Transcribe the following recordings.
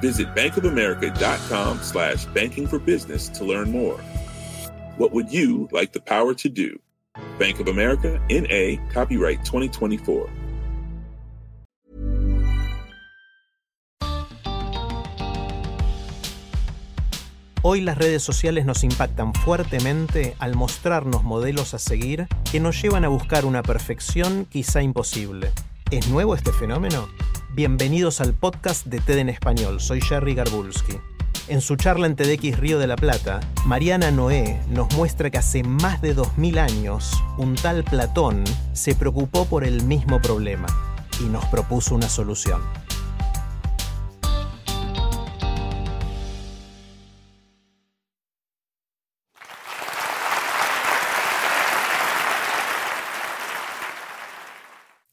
Visit bankofamerica.com slash banking business to learn more. What would you like the power to do? Bank of America, N.A., copyright 2024. Hoy las redes sociales nos impactan fuertemente al mostrarnos modelos a seguir que nos llevan a buscar una perfección quizá imposible. ¿Es nuevo este fenómeno? Bienvenidos al podcast de TED en Español. Soy Jerry Garbulski. En su charla en TEDx Río de la Plata, Mariana Noé nos muestra que hace más de 2000 años, un tal Platón se preocupó por el mismo problema y nos propuso una solución.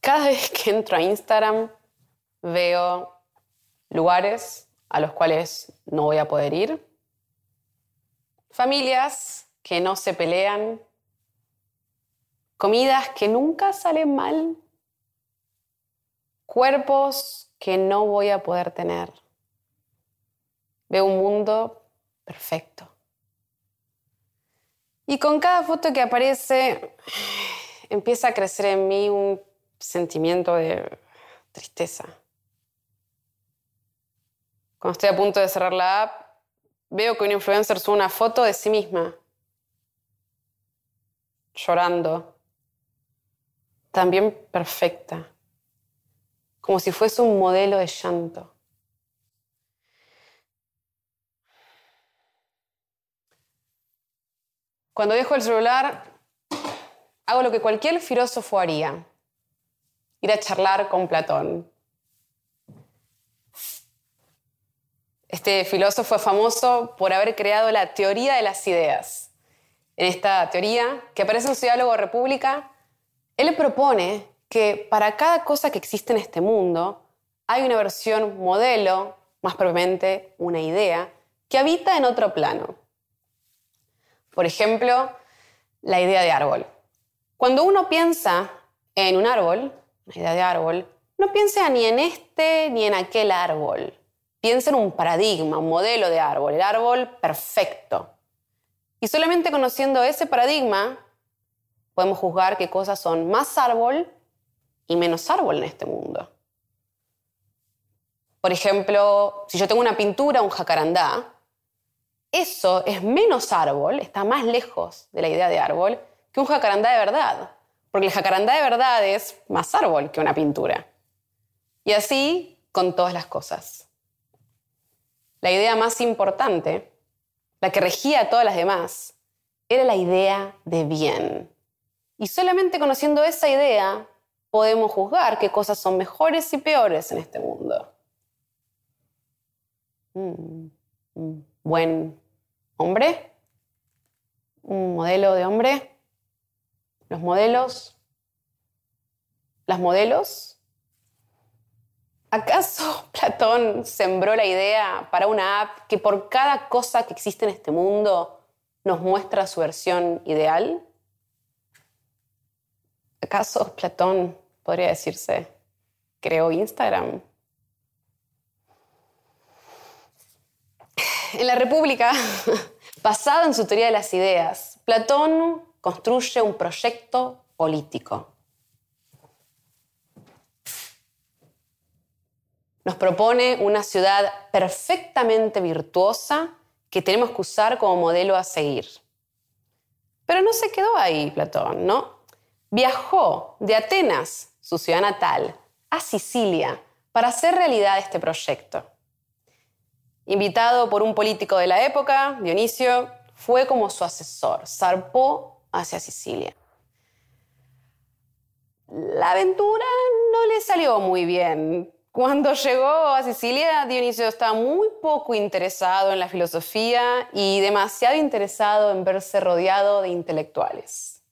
Cada vez que entro a Instagram veo lugares a los cuales no voy a poder ir, familias que no se pelean, comidas que nunca salen mal, cuerpos que no voy a poder tener. Veo un mundo perfecto. Y con cada foto que aparece, empieza a crecer en mí un sentimiento de tristeza. Cuando estoy a punto de cerrar la app, veo que un influencer sube una foto de sí misma, llorando, también perfecta, como si fuese un modelo de llanto. Cuando dejo el celular, hago lo que cualquier filósofo haría, ir a charlar con Platón. Este filósofo es famoso por haber creado la teoría de las ideas. En esta teoría, que aparece en su diálogo República, él propone que para cada cosa que existe en este mundo hay una versión modelo, más propiamente una idea, que habita en otro plano. Por ejemplo, la idea de árbol. Cuando uno piensa en un árbol, una idea de árbol, no piensa ni en este ni en aquel árbol. Piensa en un paradigma, un modelo de árbol, el árbol perfecto. Y solamente conociendo ese paradigma podemos juzgar qué cosas son más árbol y menos árbol en este mundo. Por ejemplo, si yo tengo una pintura, un jacarandá, eso es menos árbol, está más lejos de la idea de árbol que un jacarandá de verdad. Porque el jacarandá de verdad es más árbol que una pintura. Y así con todas las cosas. La idea más importante, la que regía a todas las demás, era la idea de bien. Y solamente conociendo esa idea podemos juzgar qué cosas son mejores y peores en este mundo. Mm, un buen hombre, un modelo de hombre, los modelos, las modelos. ¿Acaso Platón sembró la idea para una app que por cada cosa que existe en este mundo nos muestra su versión ideal? ¿Acaso Platón, podría decirse, creó Instagram? En la República, basado en su teoría de las ideas, Platón construye un proyecto político. Nos propone una ciudad perfectamente virtuosa que tenemos que usar como modelo a seguir. Pero no se quedó ahí Platón, ¿no? Viajó de Atenas, su ciudad natal, a Sicilia para hacer realidad este proyecto. Invitado por un político de la época, Dionisio, fue como su asesor, zarpó hacia Sicilia. La aventura no le salió muy bien. Cuando llegó a Sicilia, Dionisio estaba muy poco interesado en la filosofía y demasiado interesado en verse rodeado de intelectuales.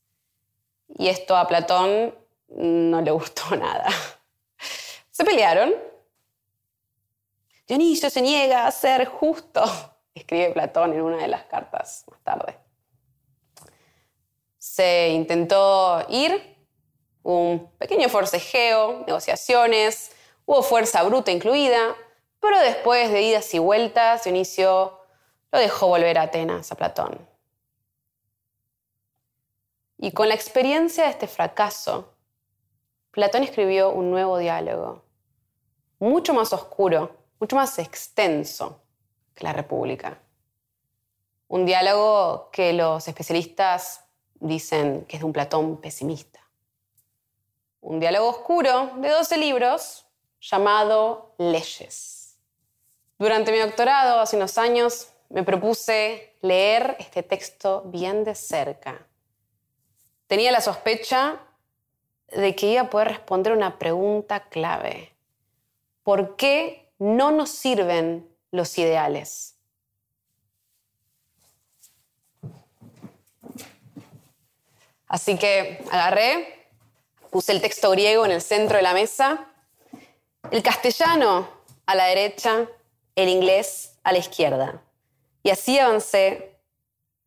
Y esto a Platón no le gustó nada. Se pelearon. Dionisio se niega a ser justo, escribe Platón en una de las cartas más tarde. Se intentó ir, un pequeño forcejeo, negociaciones, Hubo fuerza bruta incluida, pero después de idas y vueltas, Dionisio lo dejó volver a Atenas, a Platón. Y con la experiencia de este fracaso, Platón escribió un nuevo diálogo, mucho más oscuro, mucho más extenso que la República. Un diálogo que los especialistas dicen que es de un Platón pesimista. Un diálogo oscuro de 12 libros llamado Leyes. Durante mi doctorado, hace unos años, me propuse leer este texto bien de cerca. Tenía la sospecha de que iba a poder responder una pregunta clave. ¿Por qué no nos sirven los ideales? Así que agarré, puse el texto griego en el centro de la mesa el castellano a la derecha, el inglés a la izquierda. Y así avancé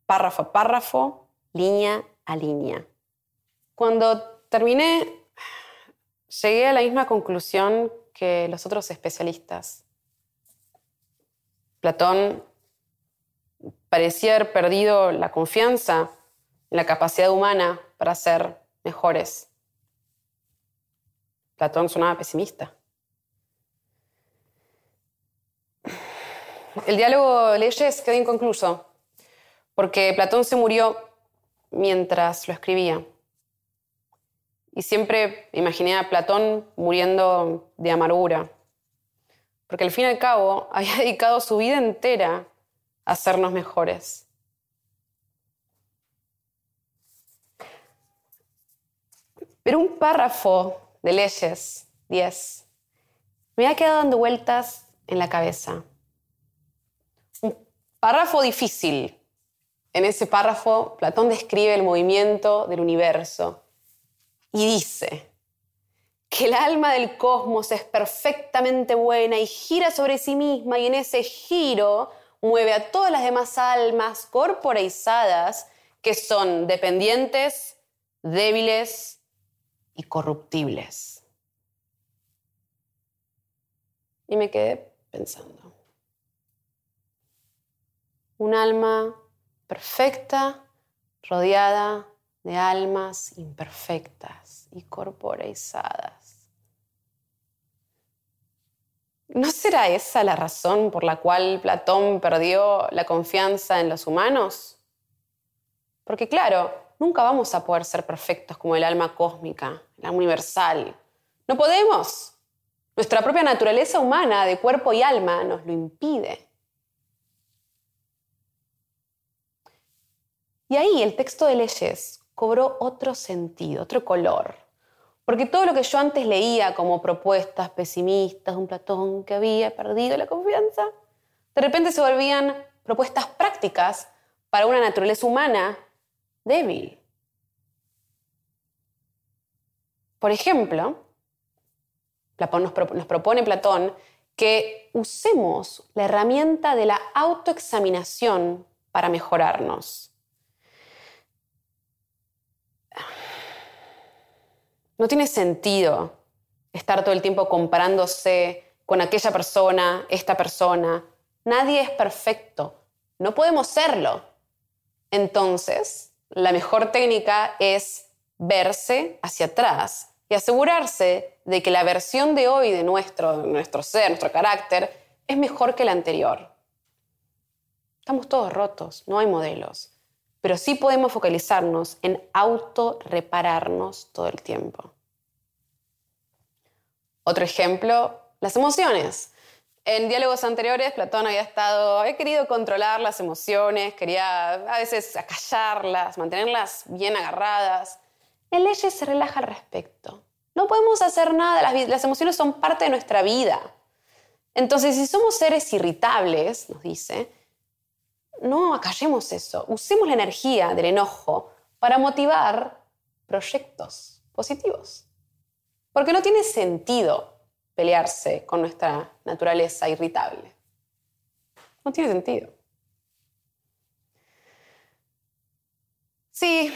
párrafo a párrafo, línea a línea. Cuando terminé, llegué a la misma conclusión que los otros especialistas. Platón parecía haber perdido la confianza en la capacidad humana para ser mejores. Platón sonaba pesimista. El diálogo Leyes quedó inconcluso, porque Platón se murió mientras lo escribía. Y siempre imaginé a Platón muriendo de amargura, porque al fin y al cabo había dedicado su vida entera a hacernos mejores. Pero un párrafo de leyes, 10, me ha quedado dando vueltas en la cabeza. Párrafo difícil. En ese párrafo, Platón describe el movimiento del universo y dice que el alma del cosmos es perfectamente buena y gira sobre sí misma y en ese giro mueve a todas las demás almas corporeizadas que son dependientes, débiles y corruptibles. Y me quedé pensando un alma perfecta rodeada de almas imperfectas y corporeizadas. ¿No será esa la razón por la cual Platón perdió la confianza en los humanos? Porque claro, nunca vamos a poder ser perfectos como el alma cósmica, la universal. No podemos. Nuestra propia naturaleza humana de cuerpo y alma nos lo impide. Y ahí el texto de leyes cobró otro sentido, otro color. Porque todo lo que yo antes leía como propuestas pesimistas de un Platón que había perdido la confianza, de repente se volvían propuestas prácticas para una naturaleza humana débil. Por ejemplo, nos propone Platón que usemos la herramienta de la autoexaminación para mejorarnos. No tiene sentido estar todo el tiempo comparándose con aquella persona, esta persona. Nadie es perfecto. No podemos serlo. Entonces, la mejor técnica es verse hacia atrás y asegurarse de que la versión de hoy de nuestro, nuestro ser, nuestro carácter, es mejor que la anterior. Estamos todos rotos, no hay modelos pero sí podemos focalizarnos en autorrepararnos todo el tiempo. Otro ejemplo, las emociones. En diálogos anteriores, Platón había estado, había querido controlar las emociones, quería a veces acallarlas, mantenerlas bien agarradas. En leyes se relaja al respecto. No podemos hacer nada, las, las emociones son parte de nuestra vida. Entonces, si somos seres irritables, nos dice, no acallemos eso, usemos la energía del enojo para motivar proyectos positivos. Porque no tiene sentido pelearse con nuestra naturaleza irritable. No tiene sentido. Sí,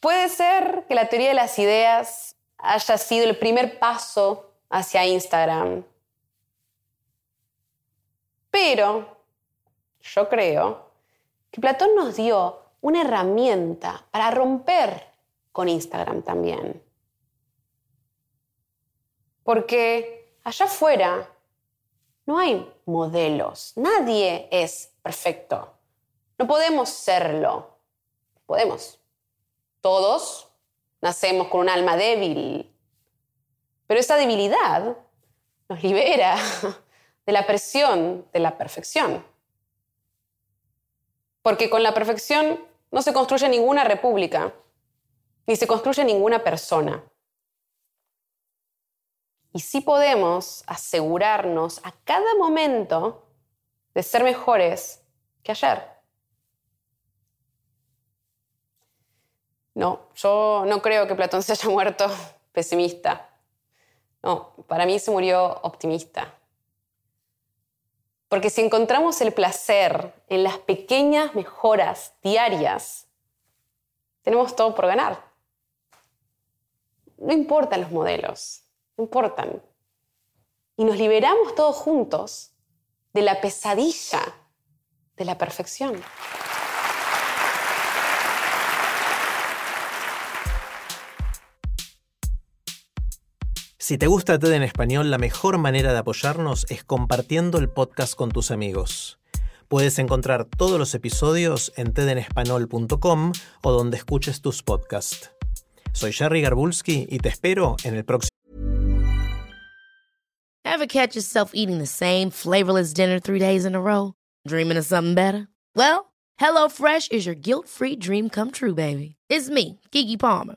puede ser que la teoría de las ideas haya sido el primer paso hacia Instagram. Pero yo creo que Platón nos dio una herramienta para romper con Instagram también. Porque allá afuera no hay modelos, nadie es perfecto. No podemos serlo. Podemos. Todos nacemos con un alma débil. Pero esa debilidad nos libera de la presión de la perfección. Porque con la perfección no se construye ninguna república, ni se construye ninguna persona. Y sí podemos asegurarnos a cada momento de ser mejores que ayer. No, yo no creo que Platón se haya muerto pesimista. No, para mí se murió optimista. Porque si encontramos el placer en las pequeñas mejoras diarias, tenemos todo por ganar. No importan los modelos, no importan. Y nos liberamos todos juntos de la pesadilla de la perfección. Si te gusta TED en español, la mejor manera de apoyarnos es compartiendo el podcast con tus amigos. Puedes encontrar todos los episodios en tedenespanol.com o donde escuches tus podcasts. Soy Jerry Garbulski y te espero en el próximo. Ever catch yourself eating the same flavorless dinner three days in a row? Dreaming of something better? Well, HelloFresh is your guilt-free dream come true, baby. It's me, Kiki Palmer.